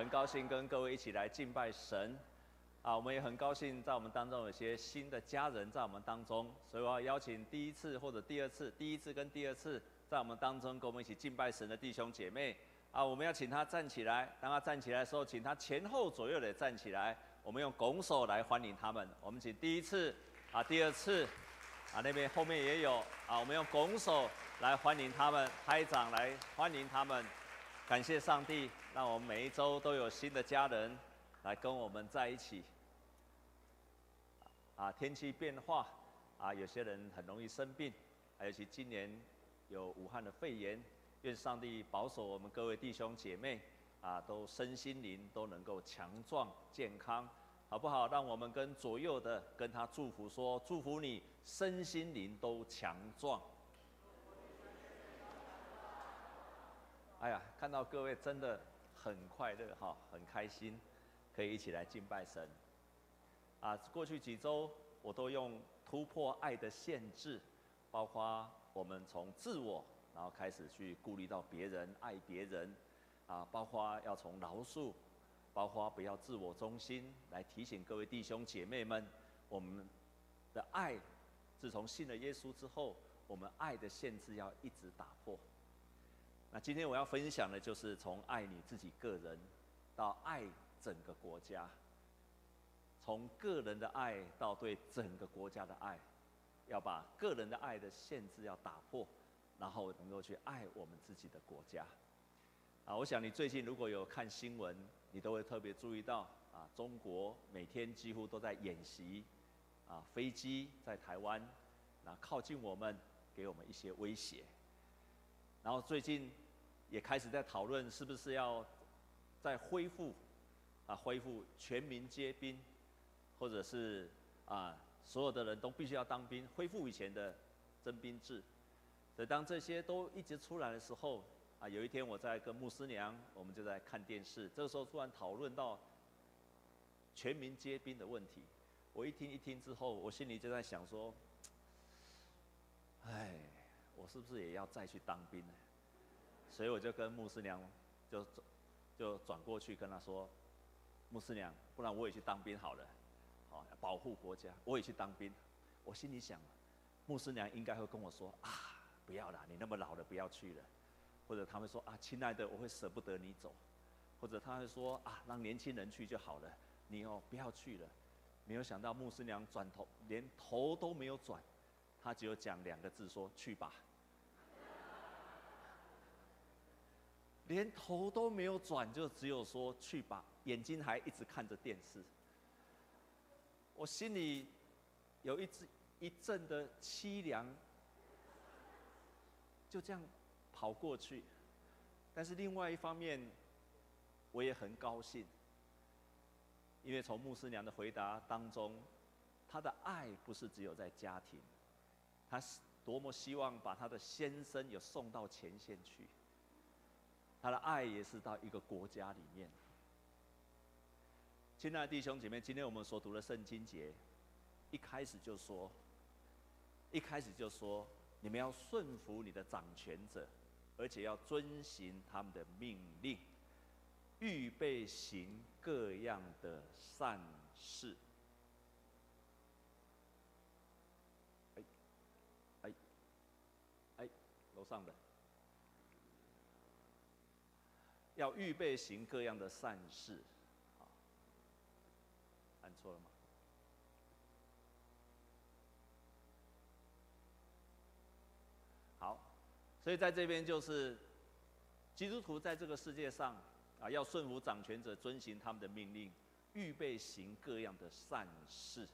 很高兴跟各位一起来敬拜神，啊，我们也很高兴在我们当中有些新的家人在我们当中，所以我要邀请第一次或者第二次，第一次跟第二次在我们当中跟我们一起敬拜神的弟兄姐妹，啊，我们要请他站起来，当他站起来的时候，请他前后左右的站起来，我们用拱手来欢迎他们。我们请第一次，啊，第二次，啊，那边后面也有，啊，我们用拱手来欢迎他们，拍掌来欢迎他们。感谢上帝，让我们每一周都有新的家人来跟我们在一起。啊，天气变化，啊，有些人很容易生病，还有其今年有武汉的肺炎，愿上帝保守我们各位弟兄姐妹，啊，都身心灵都能够强壮健康，好不好？让我们跟左右的跟他祝福说，祝福你身心灵都强壮。哎呀，看到各位真的很快乐哈，很开心，可以一起来敬拜神。啊，过去几周我都用突破爱的限制，包括我们从自我，然后开始去顾虑到别人，爱别人，啊，包括要从饶恕，包括不要自我中心，来提醒各位弟兄姐妹们，我们的爱，自从信了耶稣之后，我们爱的限制要一直打破。那今天我要分享的就是从爱你自己个人，到爱整个国家，从个人的爱到对整个国家的爱，要把个人的爱的限制要打破，然后能够去爱我们自己的国家。啊，我想你最近如果有看新闻，你都会特别注意到啊，中国每天几乎都在演习，啊，飞机在台湾，那靠近我们，给我们一些威胁。然后最近也开始在讨论，是不是要再恢复啊，恢复全民皆兵，或者是啊，所有的人都必须要当兵，恢复以前的征兵制。所以当这些都一直出来的时候，啊，有一天我在跟牧师娘，我们就在看电视，这个时候突然讨论到全民皆兵的问题。我一听一听之后，我心里就在想说，哎。我是不是也要再去当兵呢？所以我就跟牧师娘就就转过去跟他说：“牧师娘，不然我也去当兵好了，好保护国家，我也去当兵。”我心里想，牧师娘应该会跟我说：“啊，不要啦，你那么老了，不要去了。”或者他们说：“啊，亲爱的，我会舍不得你走。”或者他会说：“啊，让年轻人去就好了，你哦不要去了。”没有想到牧师娘转头连头都没有转。他只有讲两个字，说去吧，连头都没有转，就只有说去吧，眼睛还一直看着电视。我心里有一阵一阵的凄凉，就这样跑过去。但是另外一方面，我也很高兴，因为从牧师娘的回答当中，她的爱不是只有在家庭。她是多么希望把她的先生也送到前线去，他的爱也是到一个国家里面。亲爱的弟兄姐妹，今天我们所读的圣经节，一开始就说，一开始就说，你们要顺服你的掌权者，而且要遵行他们的命令，预备行各样的善事。哎，哎，哎楼上的要预备行各样的善事，啊，按错了吗？好，所以在这边就是基督徒在这个世界上啊，要顺服掌权者，遵行他们的命令，预备行各样的善事。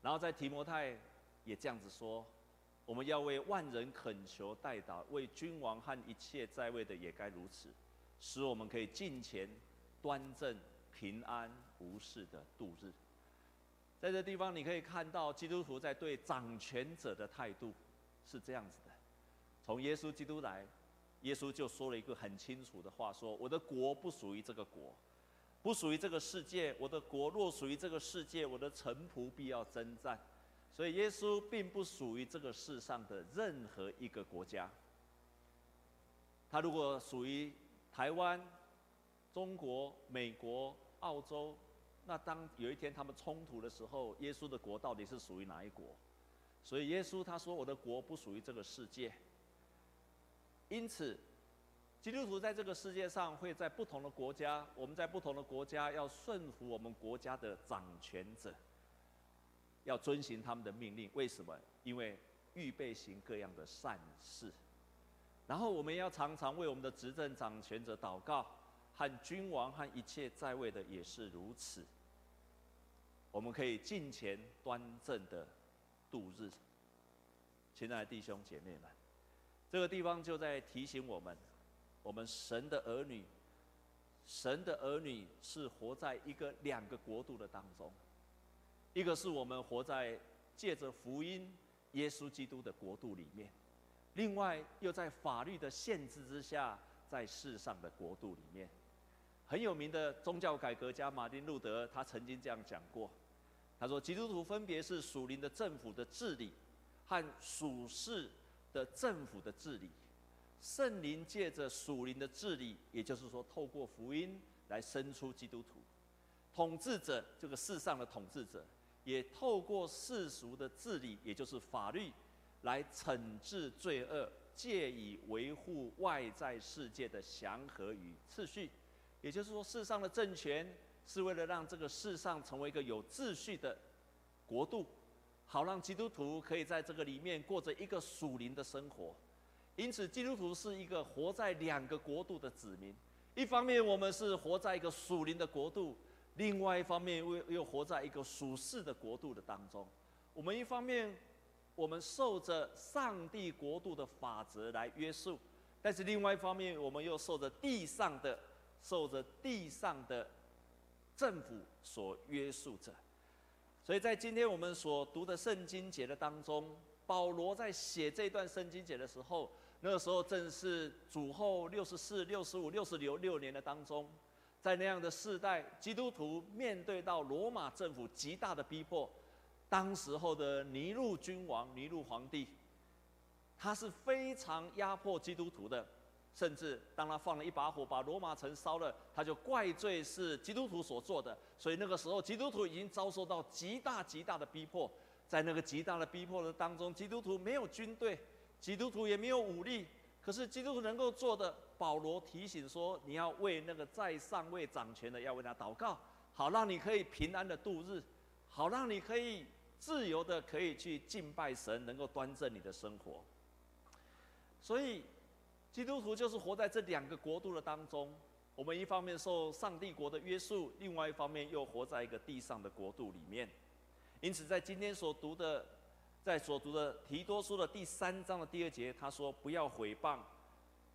然后在提摩太也这样子说。我们要为万人恳求代祷，为君王和一切在位的也该如此，使我们可以敬虔、端正、平安无事的度日。在这地方，你可以看到基督徒在对掌权者的态度是这样子的：从耶稣基督来，耶稣就说了一个很清楚的话，说：“我的国不属于这个国，不属于这个世界。我的国若属于这个世界，我的臣仆必要征战。”所以耶稣并不属于这个世上的任何一个国家。他如果属于台湾，中国、美国、澳洲，那当有一天他们冲突的时候，耶稣的国到底是属于哪一国？所以耶稣他说：“我的国不属于这个世界。”因此，基督徒在这个世界上会在不同的国家，我们在不同的国家要顺服我们国家的掌权者，要遵行他们的命令。为什么？因为预备行各样的善事。然后我们要常常为我们的执政掌权者祷告，和君王和一切在位的也是如此。我们可以尽前端正的度日。亲爱的弟兄姐妹们，这个地方就在提醒我们，我们神的儿女，神的儿女是活在一个两个国度的当中，一个是我们活在借着福音耶稣基督的国度里面。另外，又在法律的限制之下，在世上的国度里面，很有名的宗教改革家马丁路德，他曾经这样讲过：他说，基督徒分别是属灵的政府的治理和属世的政府的治理。圣灵借着属灵的治理，也就是说，透过福音来生出基督徒；统治者这个世上的统治者，也透过世俗的治理，也就是法律。来惩治罪恶，借以维护外在世界的祥和与秩序。也就是说，世上的政权是为了让这个世上成为一个有秩序的国度，好让基督徒可以在这个里面过着一个属灵的生活。因此，基督徒是一个活在两个国度的子民。一方面，我们是活在一个属灵的国度；另外一方面，又又活在一个属世的国度的当中。我们一方面。我们受着上帝国度的法则来约束，但是另外一方面，我们又受着地上的、受着地上的政府所约束着。所以在今天我们所读的圣经节的当中，保罗在写这段圣经节的时候，那个时候正是主后六十四、六十五、六十六六年的当中，在那样的世代，基督徒面对到罗马政府极大的逼迫。当时候的尼禄君王、尼禄皇帝，他是非常压迫基督徒的，甚至当他放了一把火把罗马城烧了，他就怪罪是基督徒所做的。所以那个时候，基督徒已经遭受到极大极大的逼迫。在那个极大的逼迫的当中，基督徒没有军队，基督徒也没有武力。可是基督徒能够做的，保罗提醒说：你要为那个在上位掌权的，要为他祷告，好让你可以平安的度日，好让你可以。自由的可以去敬拜神，能够端正你的生活。所以，基督徒就是活在这两个国度的当中。我们一方面受上帝国的约束，另外一方面又活在一个地上的国度里面。因此，在今天所读的，在所读的提多书的第三章的第二节，他说：“不要毁谤，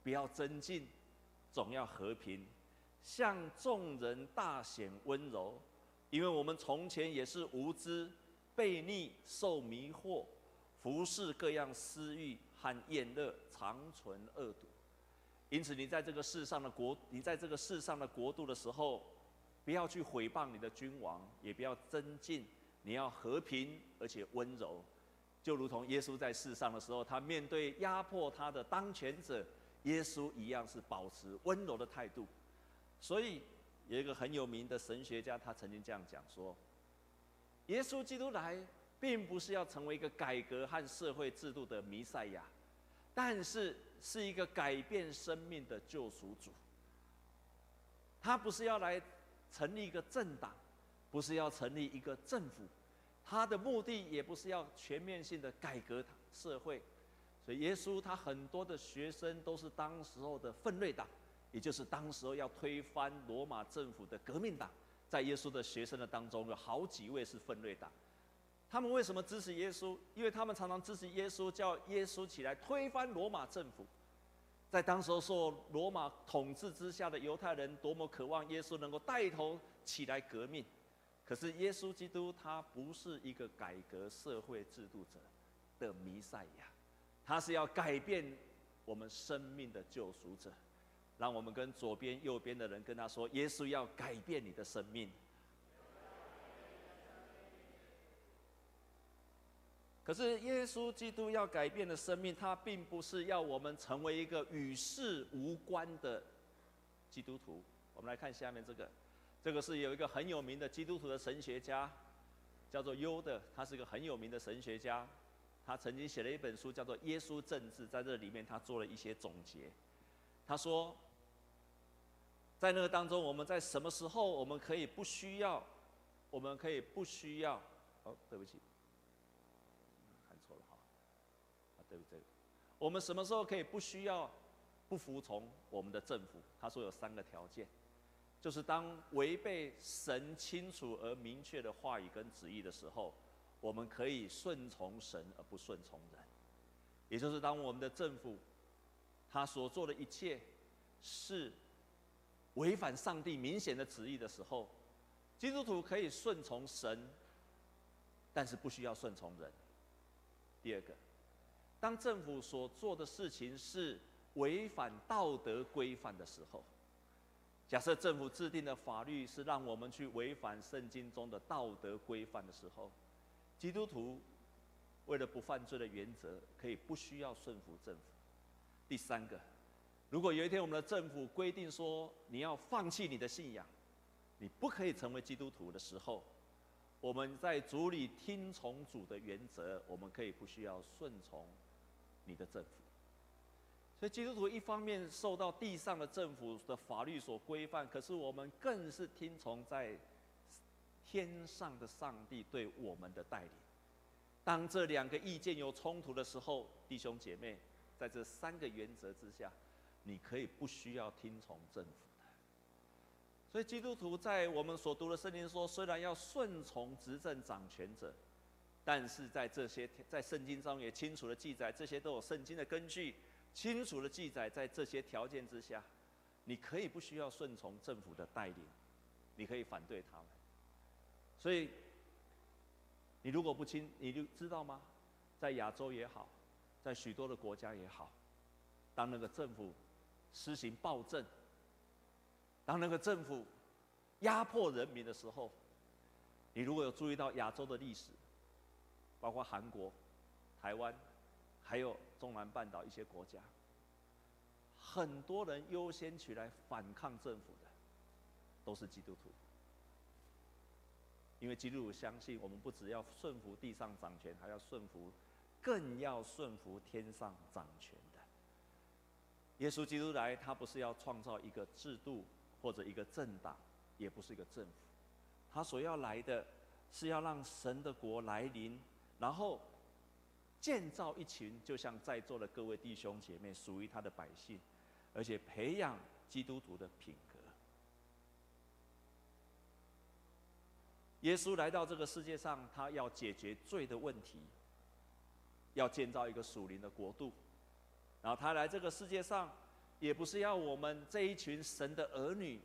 不要争竞，总要和平，向众人大显温柔，因为我们从前也是无知。”悖逆、受迷惑、服侍各样私欲和厌乐，常存恶毒。因此，你在这个世上的国，你在这个世上的国度的时候，不要去毁谤你的君王，也不要增进，你要和平而且温柔，就如同耶稣在世上的时候，他面对压迫他的当权者，耶稣一样是保持温柔的态度。所以，有一个很有名的神学家，他曾经这样讲说。耶稣基督来，并不是要成为一个改革和社会制度的弥赛亚，但是是一个改变生命的救赎主。他不是要来成立一个政党，不是要成立一个政府，他的目的也不是要全面性的改革社会。所以耶稣他很多的学生都是当时候的奋锐党，也就是当时候要推翻罗马政府的革命党。在耶稣的学生的当中，有好几位是奋锐党。他们为什么支持耶稣？因为他们常常支持耶稣，叫耶稣起来推翻罗马政府。在当时候受罗马统治之下的犹太人，多么渴望耶稣能够带头起来革命。可是耶稣基督他不是一个改革社会制度者的弥赛亚，他是要改变我们生命的救赎者。让我们跟左边、右边的人跟他说：“耶稣要改变你的生命。”可是耶稣基督要改变的生命，他并不是要我们成为一个与世无关的基督徒。我们来看下面这个，这个是有一个很有名的基督徒的神学家，叫做优的，他是一个很有名的神学家，他曾经写了一本书叫做《耶稣政治》，在这里面他做了一些总结。他说，在那个当中，我们在什么时候我们可以不需要，我们可以不需要，哦，对不起，看错了哈，啊，对不对？我们什么时候可以不需要？不服从我们的政府，他说有三个条件，就是当违背神清楚而明确的话语跟旨意的时候，我们可以顺从神而不顺从人，也就是当我们的政府他所做的一切是违反上帝明显的旨意的时候，基督徒可以顺从神，但是不需要顺从人。第二个，当政府所做的事情是违反道德规范的时候，假设政府制定的法律是让我们去违反圣经中的道德规范的时候，基督徒为了不犯罪的原则，可以不需要顺服政府。第三个，如果有一天我们的政府规定说你要放弃你的信仰，你不可以成为基督徒的时候，我们在主里听从主的原则，我们可以不需要顺从你的政府。所以基督徒一方面受到地上的政府的法律所规范，可是我们更是听从在天上的上帝对我们的带领。当这两个意见有冲突的时候，弟兄姐妹，在这三个原则之下，你可以不需要听从政府的。所以基督徒在我们所读的圣经说，虽然要顺从执政掌权者，但是在这些在圣经中也清楚的记载，这些都有圣经的根据。清楚的记载，在这些条件之下，你可以不需要顺从政府的带领，你可以反对他们。所以，你如果不清，你就知道吗？在亚洲也好，在许多的国家也好，当那个政府施行暴政，当那个政府压迫人民的时候，你如果有注意到亚洲的历史，包括韩国、台湾。还有中南半岛一些国家，很多人优先起来反抗政府的，都是基督徒。因为基督徒相信，我们不只要顺服地上掌权，还要顺服，更要顺服天上掌权。耶稣基督来，他不是要创造一个制度或者一个政党，也不是一个政府，他所要来的是要让神的国来临，然后。建造一群，就像在座的各位弟兄姐妹，属于他的百姓，而且培养基督徒的品格。耶稣来到这个世界上，他要解决罪的问题，要建造一个属灵的国度。然后他来这个世界上，也不是要我们这一群神的儿女，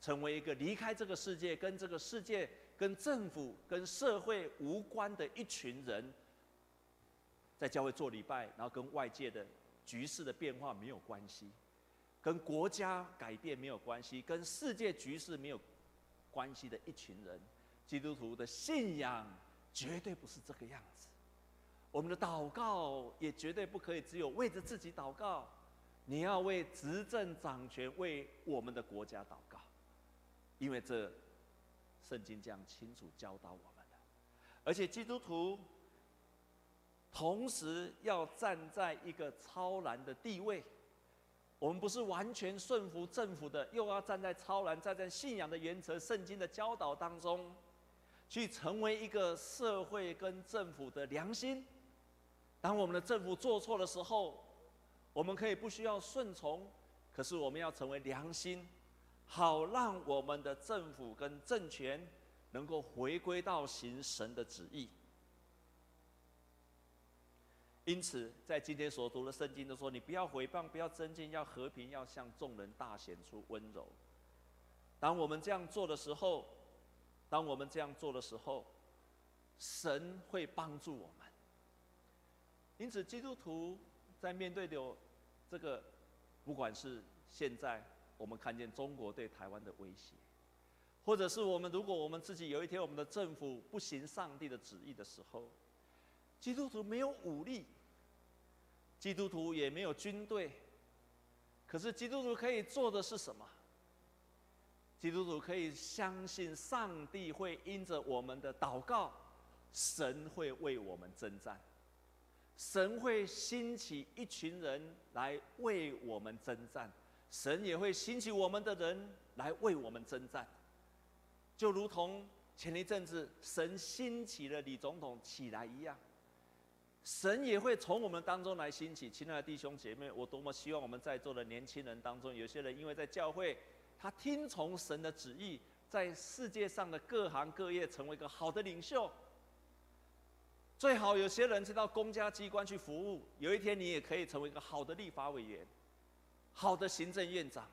成为一个离开这个世界、跟这个世界、跟政府、跟社会无关的一群人。在教会做礼拜，然后跟外界的局势的变化没有关系，跟国家改变没有关系，跟世界局势没有关系的一群人，基督徒的信仰绝对不是这个样子。我们的祷告也绝对不可以只有为着自己祷告，你要为执政掌权、为我们的国家祷告，因为这圣经这样清楚教导我们的，而且基督徒。同时要站在一个超然的地位，我们不是完全顺服政府的，又要站在超然，站在信仰的原则、圣经的教导当中，去成为一个社会跟政府的良心。当我们的政府做错的时候，我们可以不需要顺从，可是我们要成为良心，好让我们的政府跟政权能够回归到行神的旨意。因此，在今天所读的圣经都说：“你不要毁谤，不要争竞，要和平，要向众人大显出温柔。”当我们这样做的时候，当我们这样做的时候，神会帮助我们。因此，基督徒在面对的这个，不管是现在我们看见中国对台湾的威胁，或者是我们如果我们自己有一天我们的政府不行上帝的旨意的时候，基督徒没有武力。基督徒也没有军队，可是基督徒可以做的是什么？基督徒可以相信上帝会因着我们的祷告，神会为我们征战，神会兴起一群人来为我们征战，神也会兴起我们的人来为我们征战，就如同前一阵子神兴起了李总统起来一样。神也会从我们当中来兴起，亲爱的弟兄姐妹，我多么希望我们在座的年轻人当中，有些人因为在教会，他听从神的旨意，在世界上的各行各业成为一个好的领袖。最好有些人是到公家机关去服务，有一天你也可以成为一个好的立法委员、好的行政院长，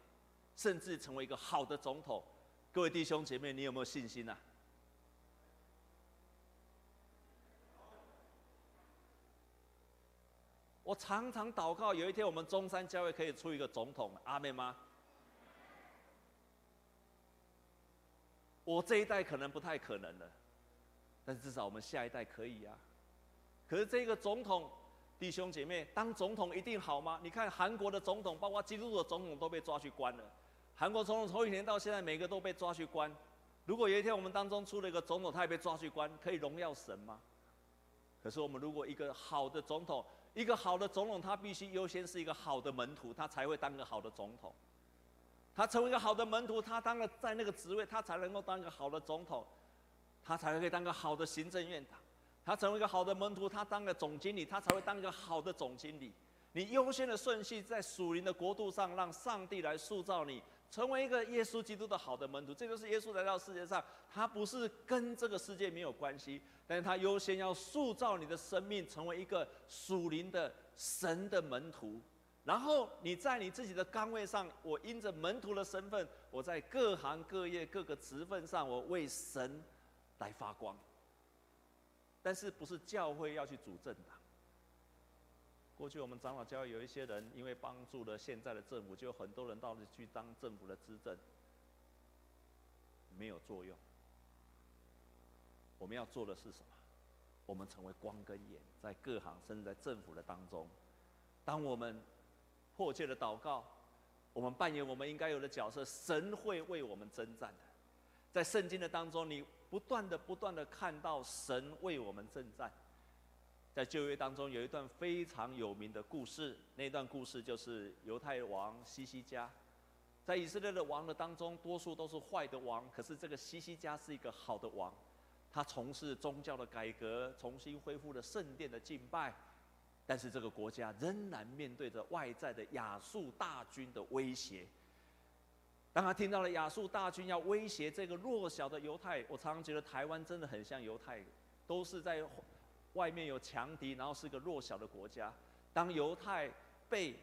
甚至成为一个好的总统。各位弟兄姐妹，你有没有信心啊？我常常祷告，有一天我们中山教会可以出一个总统，阿妹吗？我这一代可能不太可能了，但是至少我们下一代可以呀。可是这个总统，弟兄姐妹，当总统一定好吗？你看韩国的总统，包括基督徒的总统都被抓去关了。韩国总统从以前到现在，每个都被抓去关。如果有一天我们当中出了一个总统，他也被抓去关，可以荣耀神吗？可是我们如果一个好的总统，一个好的总统，他必须优先是一个好的门徒，他才会当个好的总统。他成为一个好的门徒，他当了在那个职位，他才能够当一个好的总统，他才可以当个好的行政院长。他成为一个好的门徒，他当个总经理，他才会当一个好的总经理。你优先的顺序在属灵的国度上，让上帝来塑造你。成为一个耶稣基督的好的门徒，这就是耶稣来到世界上，他不是跟这个世界没有关系，但是他优先要塑造你的生命，成为一个属灵的神的门徒。然后你在你自己的岗位上，我因着门徒的身份，我在各行各业各个职分上，我为神来发光。但是不是教会要去主政党？过去我们长老教会有一些人，因为帮助了现在的政府，就有很多人到了去当政府的执政，没有作用。我们要做的是什么？我们成为光跟眼，在各行甚至在政府的当中，当我们迫切的祷告，我们扮演我们应该有的角色，神会为我们征战的。在圣经的当中，你不断的、不断的看到神为我们征战。在旧约当中有一段非常有名的故事，那段故事就是犹太王西西家。在以色列的王的当中，多数都是坏的王，可是这个西西家是一个好的王，他从事宗教的改革，重新恢复了圣殿的敬拜，但是这个国家仍然面对着外在的亚述大军的威胁。当他听到了亚述大军要威胁这个弱小的犹太，我常常觉得台湾真的很像犹太，都是在。外面有强敌，然后是个弱小的国家。当犹太被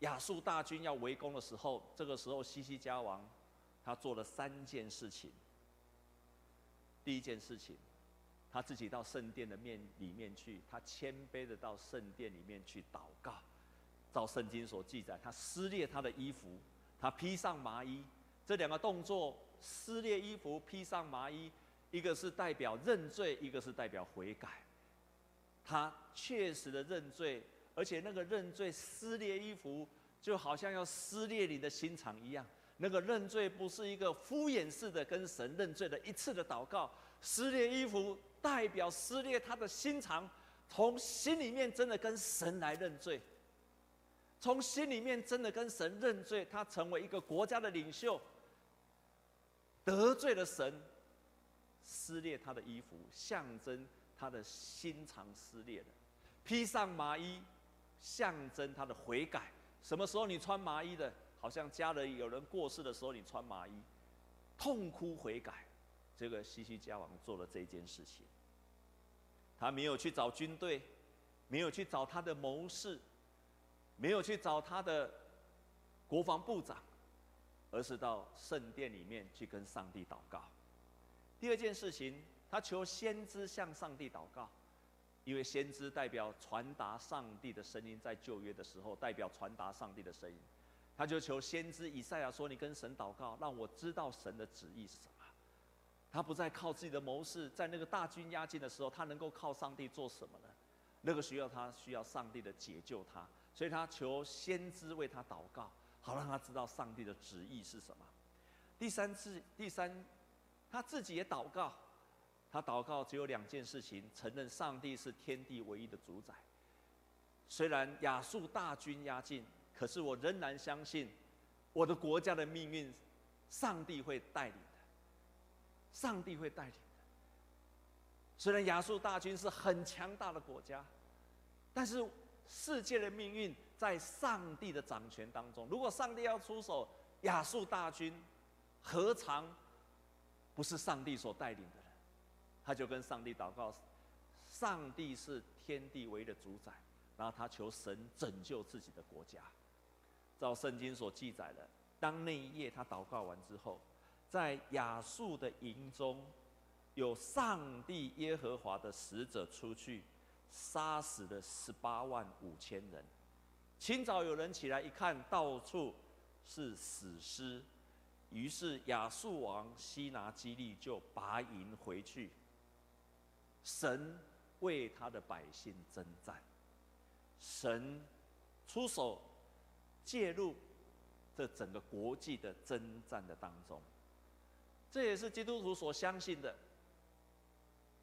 亚述大军要围攻的时候，这个时候西西家王他做了三件事情。第一件事情，他自己到圣殿的面里面去，他谦卑的到圣殿里面去祷告。照圣经所记载，他撕裂他的衣服，他披上麻衣。这两个动作，撕裂衣服、披上麻衣，一个是代表认罪，一个是代表悔改。他确实的认罪，而且那个认罪撕裂衣服，就好像要撕裂你的心肠一样。那个认罪不是一个敷衍式的跟神认罪的一次的祷告，撕裂衣服代表撕裂他的心肠，从心里面真的跟神来认罪，从心里面真的跟神认罪。他成为一个国家的领袖，得罪了神，撕裂他的衣服，象征。他的心肠撕裂了，披上麻衣，象征他的悔改。什么时候你穿麻衣的？好像家人有人过世的时候，你穿麻衣，痛哭悔改。这个西西家王做了这件事情，他没有去找军队，没有去找他的谋士，没有去找他的国防部长，而是到圣殿里面去跟上帝祷告。第二件事情。他求先知向上帝祷告，因为先知代表传达上帝的声音，在旧约的时候代表传达上帝的声音，他就求先知以赛亚说：“你跟神祷告，让我知道神的旨意是什么。”他不再靠自己的谋士，在那个大军压境的时候，他能够靠上帝做什么呢？那个需要他需要上帝的解救他，所以他求先知为他祷告，好让他知道上帝的旨意是什么。第三次，第三，他自己也祷告，他祷告只有两件事情：承认上帝是天地唯一的主宰。虽然亚述大军压境，可是我仍然相信我的国家的命运，上帝会带领的。上帝会带领的。虽然亚述大军是很强大的国家，但是世界的命运在上帝的掌权当中。如果上帝要出手，亚述大军何尝不是上帝所带领的人？他就跟上帝祷告，上帝是天地唯一的主宰。然后他求神拯救自己的国家。照圣经所记载的，当那一夜他祷告完之后，在亚述的营中，有上帝耶和华的使者出去，杀死了十八万五千人。清早有人起来一看，到处是死尸，于是亚述王西拿基立就拔营回去。神为他的百姓征战。神出手介入这整个国际的征战的当中，这也是基督徒所相信的。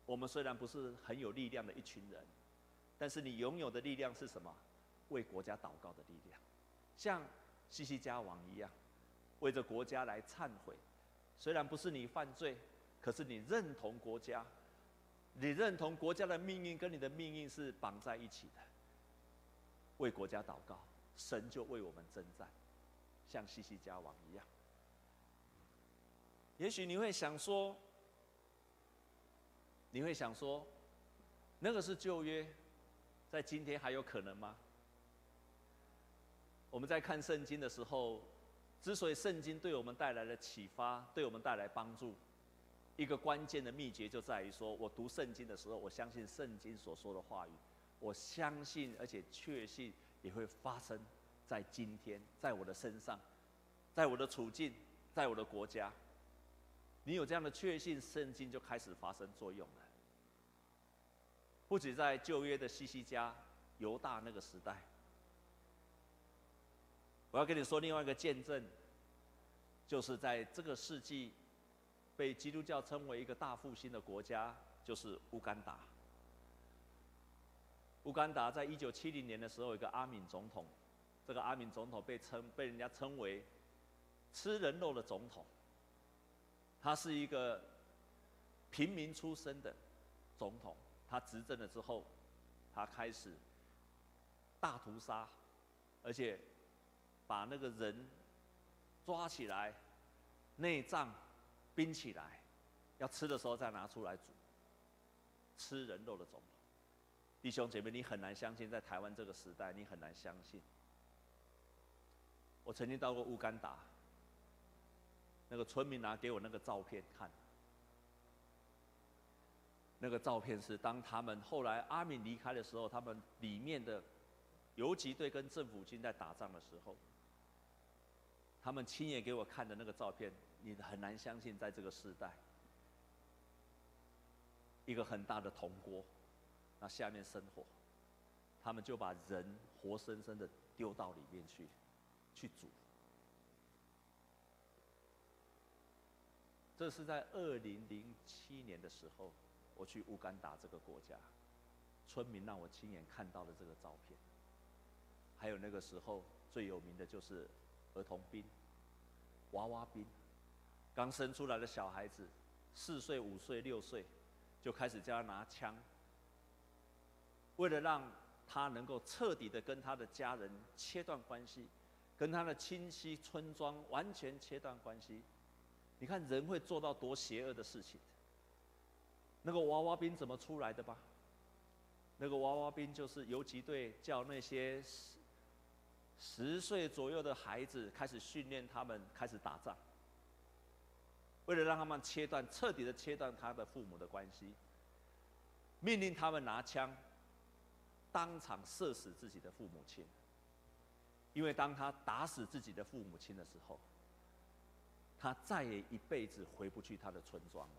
我们虽然不是很有力量的一群人，但是你拥有的力量是什么？为国家祷告的力量，像西西家王一样，为着国家来忏悔。虽然不是你犯罪，可是你认同国家，你认同国家的命运跟你的命运是绑在一起的。为国家祷告，神就为我们征战，像西西家王一样。也许你会想说，你会想说，那个是旧约，在今天还有可能吗？我们在看圣经的时候，之所以圣经对我们带来了启发，对我们带来帮助，一个关键的秘诀就在于说，我读圣经的时候，我相信圣经所说的话语。我相信，而且确信也会发生在今天，在我的身上，在我的处境，在我的国家。你有这样的确信，圣经就开始发生作用了。不止在旧约的西西家、犹大那个时代，我要跟你说另外一个见证，就是在这个世纪，被基督教称为一个大复兴的国家，就是乌干达。乌干达在一九七零年的时候，有一个阿敏总统，这个阿敏总统被称被人家称为吃人肉的总统。他是一个平民出身的总统，他执政了之后，他开始大屠杀，而且把那个人抓起来，内脏冰起来，要吃的时候再拿出来煮，吃人肉的总统。弟兄姐妹，你很难相信，在台湾这个时代，你很难相信。我曾经到过乌干达，那个村民拿给我那个照片看，那个照片是当他们后来阿敏离开的时候，他们里面的游击队跟政府军在打仗的时候，他们亲眼给我看的那个照片，你很难相信，在这个时代，一个很大的铜锅。那下面生火，他们就把人活生生的丢到里面去，去煮。这是在二零零七年的时候，我去乌干达这个国家，村民让我亲眼看到了这个照片。还有那个时候最有名的就是儿童兵、娃娃兵，刚生出来的小孩子，四岁、五岁、六岁，就开始叫他拿枪。为了让他能够彻底的跟他的家人切断关系，跟他的亲戚村庄完全切断关系，你看人会做到多邪恶的事情？那个娃娃兵怎么出来的吧？那个娃娃兵就是游击队叫那些十岁左右的孩子开始训练他们开始打仗，为了让他们切断彻底的切断他的父母的关系，命令他们拿枪。当场射死自己的父母亲，因为当他打死自己的父母亲的时候，他再也一辈子回不去他的村庄了。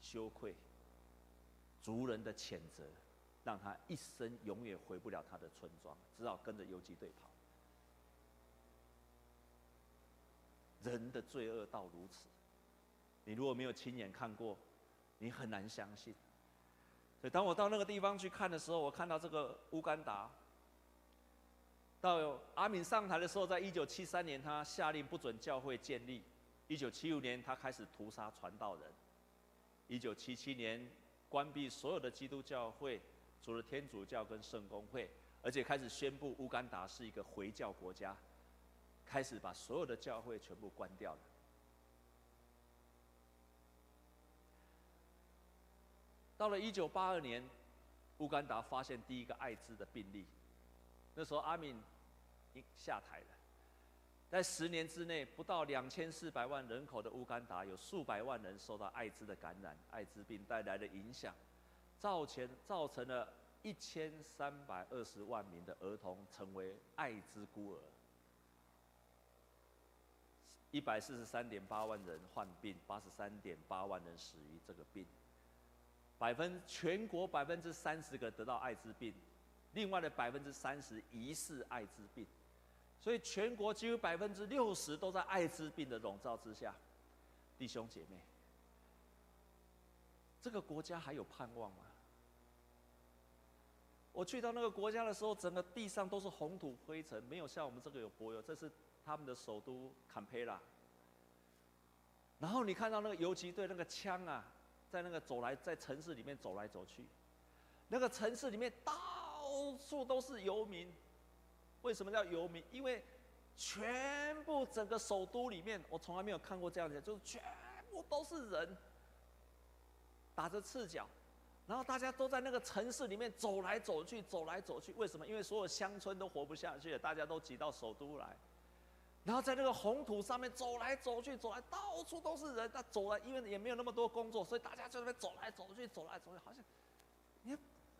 羞愧，族人的谴责，让他一生永远回不了他的村庄，只好跟着游击队跑。人的罪恶到如此。你如果没有亲眼看过，你很难相信。所以当我到那个地方去看的时候，我看到这个乌干达。到阿敏上台的时候，在一九七三年，他下令不准教会建立；一九七五年，他开始屠杀传道人；一九七七年，关闭所有的基督教会，除了天主教跟圣公会，而且开始宣布乌干达是一个回教国家，开始把所有的教会全部关掉了。到了一九八二年，乌干达发现第一个艾滋的病例，那时候阿敏下台了。在十年之内，不到两千四百万人口的乌干达，有数百万人受到艾滋的感染，艾滋病带来的影响，造成造成了一千三百二十万名的儿童成为艾滋孤儿，一百四十三点八万人患病，八十三点八万人死于这个病。百分全国百分之三十个得到艾滋病，另外的百分之三十疑似艾滋病，所以全国几乎百分之六十都在艾滋病的笼罩之下。弟兄姐妹，这个国家还有盼望吗？我去到那个国家的时候，整个地上都是红土灰尘，没有像我们这个有柏油。这是他们的首都坎培拉。然后你看到那个游击队那个枪啊。在那个走来，在城市里面走来走去，那个城市里面到处都是游民。为什么叫游民？因为全部整个首都里面，我从来没有看过这样子，就是全部都是人，打着赤脚，然后大家都在那个城市里面走来走去，走来走去。为什么？因为所有乡村都活不下去了，大家都挤到首都来。然后在那个红土上面走来走去，走来到处都是人。他走来，因为也没有那么多工作，所以大家就在那边走来走去，走来走去，好像，你看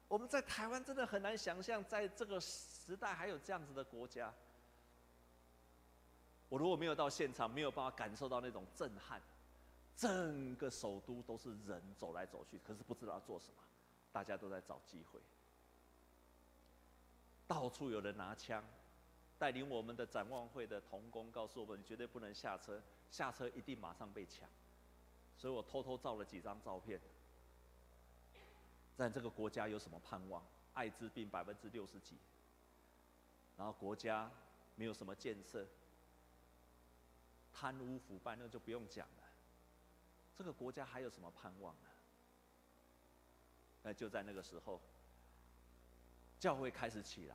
我们在台湾真的很难想象，在这个时代还有这样子的国家。我如果没有到现场，没有办法感受到那种震撼。整个首都都是人走来走去，可是不知道要做什么，大家都在找机会，到处有人拿枪。带领我们的展望会的同工告诉我们：“你绝对不能下车，下车一定马上被抢。”所以我偷偷照了几张照片。在这个国家有什么盼望？艾滋病百分之六十几，然后国家没有什么建设，贪污腐败，那就不用讲了。这个国家还有什么盼望呢？那就在那个时候，教会开始起来。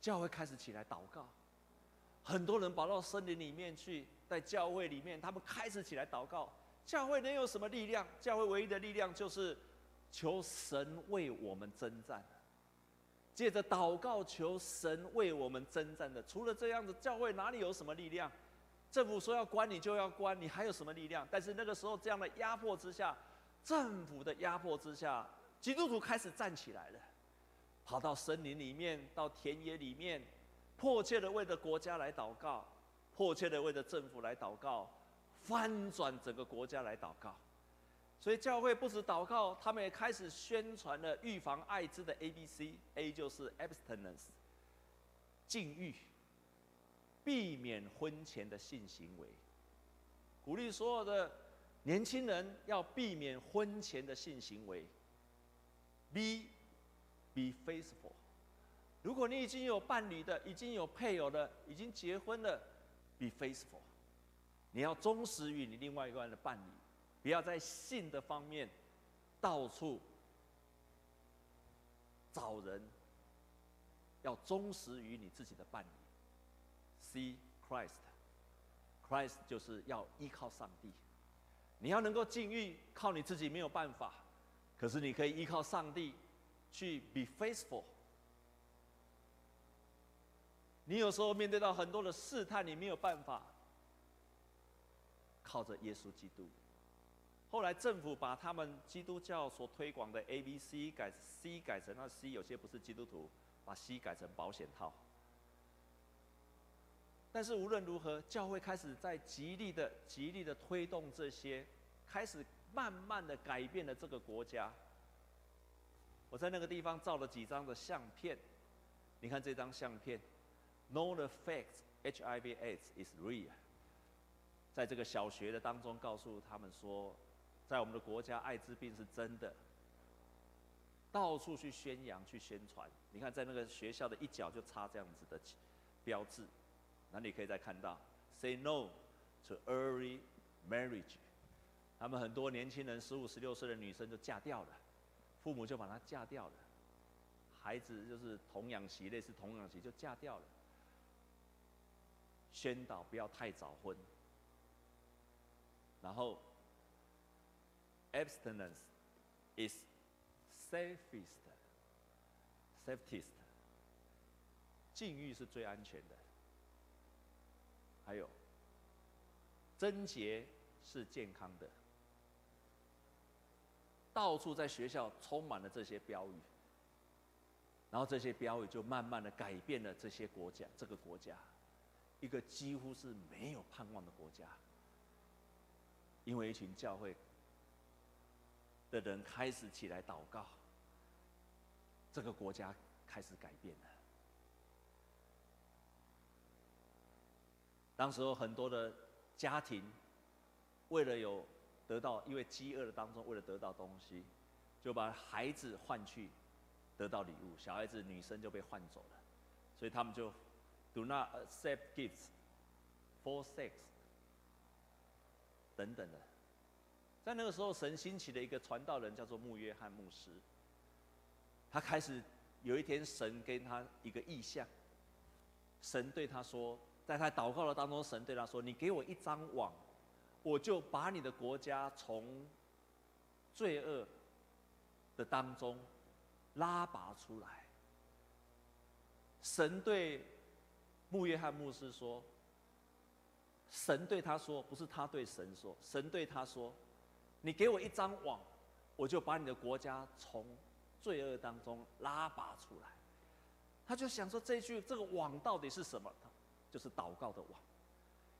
教会开始起来祷告，很多人跑到森林里面去，在教会里面，他们开始起来祷告。教会能有什么力量？教会唯一的力量就是求神为我们征战。借着祷告求神为我们征战的，除了这样子，教会哪里有什么力量？政府说要关你就要关，你还有什么力量？但是那个时候这样的压迫之下，政府的压迫之下，基督徒开始站起来了。跑到森林里面，到田野里面，迫切的为着国家来祷告，迫切的为着政府来祷告，翻转整个国家来祷告。所以教会不止祷告，他们也开始宣传了预防艾滋的 ABC，A 就是 abstinence，禁欲，避免婚前的性行为，鼓励所有的年轻人要避免婚前的性行为。B Be faithful。如果你已经有伴侣的，已经有配偶的，已经结婚的，Be faithful。你要忠实于你另外一个人的伴侣，不要在性的方面到处找人，要忠实于你自己的伴侣。See Christ，Christ 就是要依靠上帝。你要能够禁欲，靠你自己没有办法，可是你可以依靠上帝。去 be faithful。你有时候面对到很多的试探，你没有办法靠着耶稣基督。后来政府把他们基督教所推广的 A B C 改 C 改成那 C，有些不是基督徒，把 C 改成保险套。但是无论如何，教会开始在极力的、极力的推动这些，开始慢慢的改变了这个国家。我在那个地方照了几张的相片，你看这张相片，Know the facts HIV/AIDS is real。在这个小学的当中，告诉他们说，在我们的国家，艾滋病是真的。到处去宣扬、去宣传。你看，在那个学校的一角就插这样子的标志，那你可以再看到 “Say no to early marriage”。他们很多年轻人，十五、十六岁的女生就嫁掉了，父母就把她嫁掉了，孩子就是童养媳，类似童养媳就嫁掉了。宣导不要太早婚，然后 abstinence is safest, safest，禁欲是最安全的。还有，贞洁是健康的。到处在学校充满了这些标语，然后这些标语就慢慢的改变了这些国家，这个国家，一个几乎是没有盼望的国家，因为一群教会的人开始起来祷告，这个国家开始改变了。当时候很多的家庭为了有。得到，因为饥饿的当中，为了得到东西，就把孩子换去得到礼物。小孩子、女生就被换走了，所以他们就 do not accept gifts for sex 等等的。在那个时候，神兴起的一个传道人叫做穆约翰牧师，他开始有一天，神给他一个异象，神对他说，在他祷告的当中，神对他说：“你给我一张网。”我就把你的国家从罪恶的当中拉拔出来。神对穆约翰牧师说：“神对他说，不是他对神说，神对他说，你给我一张网，我就把你的国家从罪恶当中拉拔出来。”他就想说，这句这个网到底是什么？就是祷告的网。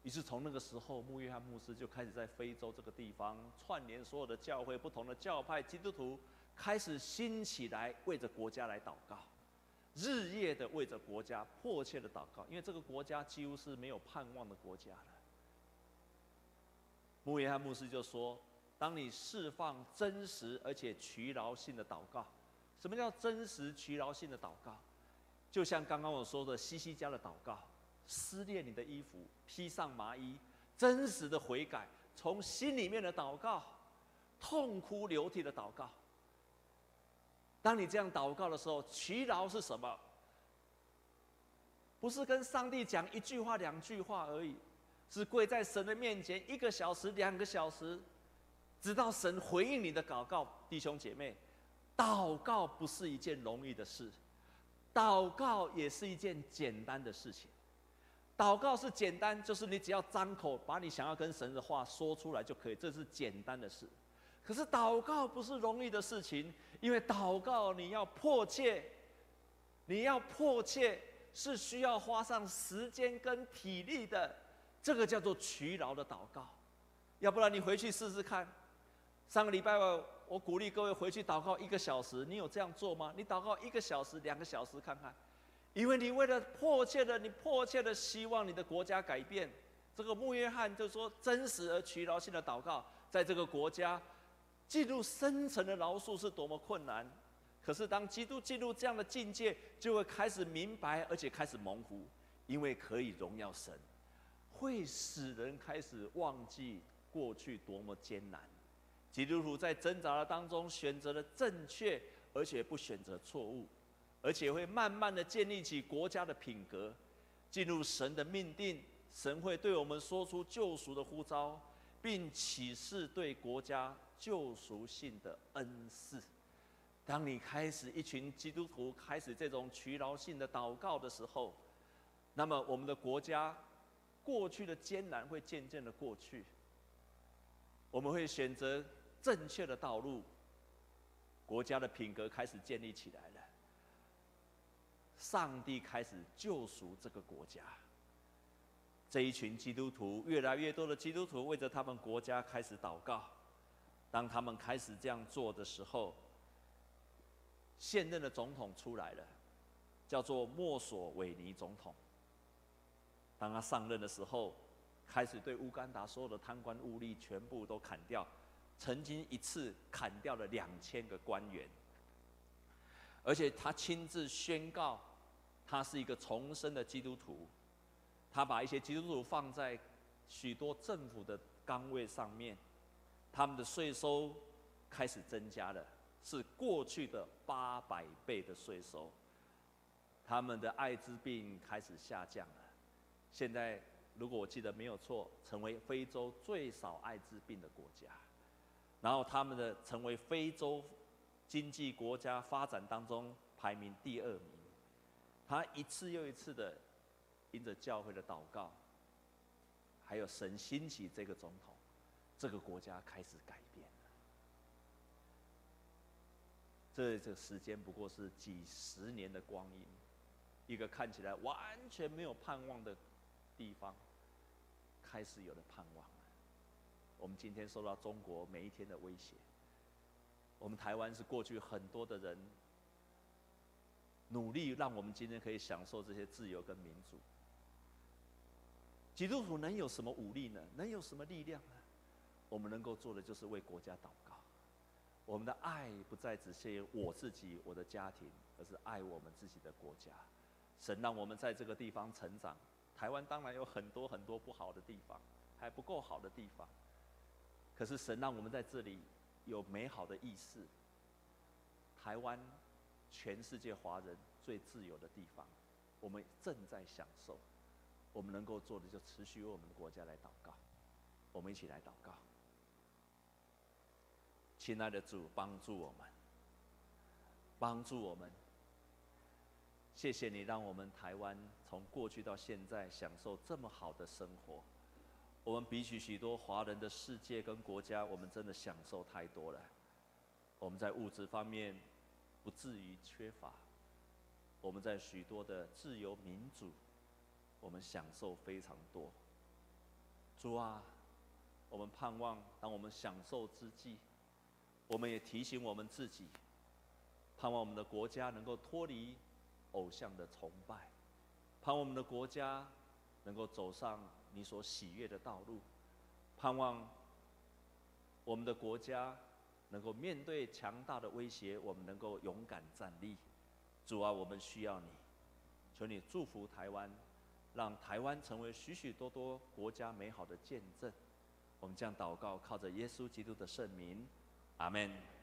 于是从那个时候，穆约翰牧师就开始在非洲这个地方串联所有的教会、不同的教派、基督徒，开始兴起来为着国家来祷告，日夜的为着国家迫切的祷告，因为这个国家几乎是没有盼望的国家了。穆约翰牧师就说：“当你释放真实而且劬劳性的祷告，什么叫真实劬劳性的祷告？就像刚刚我说的西西家的祷告。”撕裂你的衣服，披上麻衣，真实的悔改，从心里面的祷告，痛哭流涕的祷告。当你这样祷告的时候，祈劳是什么？不是跟上帝讲一句话、两句话而已，是跪在神的面前一个小时、两个小时，直到神回应你的祷告。弟兄姐妹，祷告不是一件容易的事，祷告也是一件简单的事情。祷告是简单，就是你只要张口把你想要跟神的话说出来就可以，这是简单的事。可是祷告不是容易的事情，因为祷告你要迫切，你要迫切是需要花上时间跟体力的，这个叫做劬劳的祷告。要不然你回去试试看。上个礼拜我我鼓励各位回去祷告一个小时，你有这样做吗？你祷告一个小时、两个小时看看。因为你为了迫切的，你迫切的希望你的国家改变，这个穆约翰就说：真实而劬劳性的祷告，在这个国家进入深层的饶恕是多么困难。可是当基督进入这样的境界，就会开始明白，而且开始蒙福，因为可以荣耀神，会使人开始忘记过去多么艰难。基督徒在挣扎的当中选择了正确，而且不选择错误。而且会慢慢的建立起国家的品格，进入神的命定，神会对我们说出救赎的呼召，并启示对国家救赎性的恩赐。当你开始一群基督徒开始这种劬劳性的祷告的时候，那么我们的国家过去的艰难会渐渐的过去，我们会选择正确的道路，国家的品格开始建立起来了。上帝开始救赎这个国家，这一群基督徒，越来越多的基督徒为着他们国家开始祷告。当他们开始这样做的时候，现任的总统出来了，叫做墨索韦尼总统。当他上任的时候，开始对乌干达所有的贪官污吏全部都砍掉，曾经一次砍掉了两千个官员，而且他亲自宣告，他是一个重生的基督徒，他把一些基督徒放在许多政府的岗位上面，他们的税收开始增加了，是过去的八百倍的税收，他们的艾滋病开始下降了，现在。如果我记得没有错，成为非洲最少艾滋病的国家，然后他们的成为非洲经济国家发展当中排名第二名，他一次又一次的因着教会的祷告，还有神兴起这个总统，这个国家开始改变了。这这时间不过是几十年的光阴，一个看起来完全没有盼望的地方。开始有了盼望了。我们今天受到中国每一天的威胁。我们台湾是过去很多的人努力，让我们今天可以享受这些自由跟民主。基督徒能有什么武力呢？能有什么力量呢？我们能够做的就是为国家祷告。我们的爱不再只限于我自己、我的家庭，而是爱我们自己的国家。神让我们在这个地方成长。台湾当然有很多很多不好的地方，还不够好的地方。可是神让我们在这里有美好的意识。台湾，全世界华人最自由的地方，我们正在享受。我们能够做的就持续为我们的国家来祷告。我们一起来祷告。亲爱的主，帮助我们，帮助我们。谢谢你让我们台湾从过去到现在享受这么好的生活。我们比起许多华人的世界跟国家，我们真的享受太多了。我们在物质方面不至于缺乏，我们在许多的自由民主，我们享受非常多。主啊，我们盼望当我们享受之际，我们也提醒我们自己，盼望我们的国家能够脱离。偶像的崇拜，盼望我们的国家能够走上你所喜悦的道路，盼望我们的国家能够面对强大的威胁，我们能够勇敢站立。主啊，我们需要你，求你祝福台湾，让台湾成为许许多多国家美好的见证。我们将祷告，靠着耶稣基督的圣名，阿门。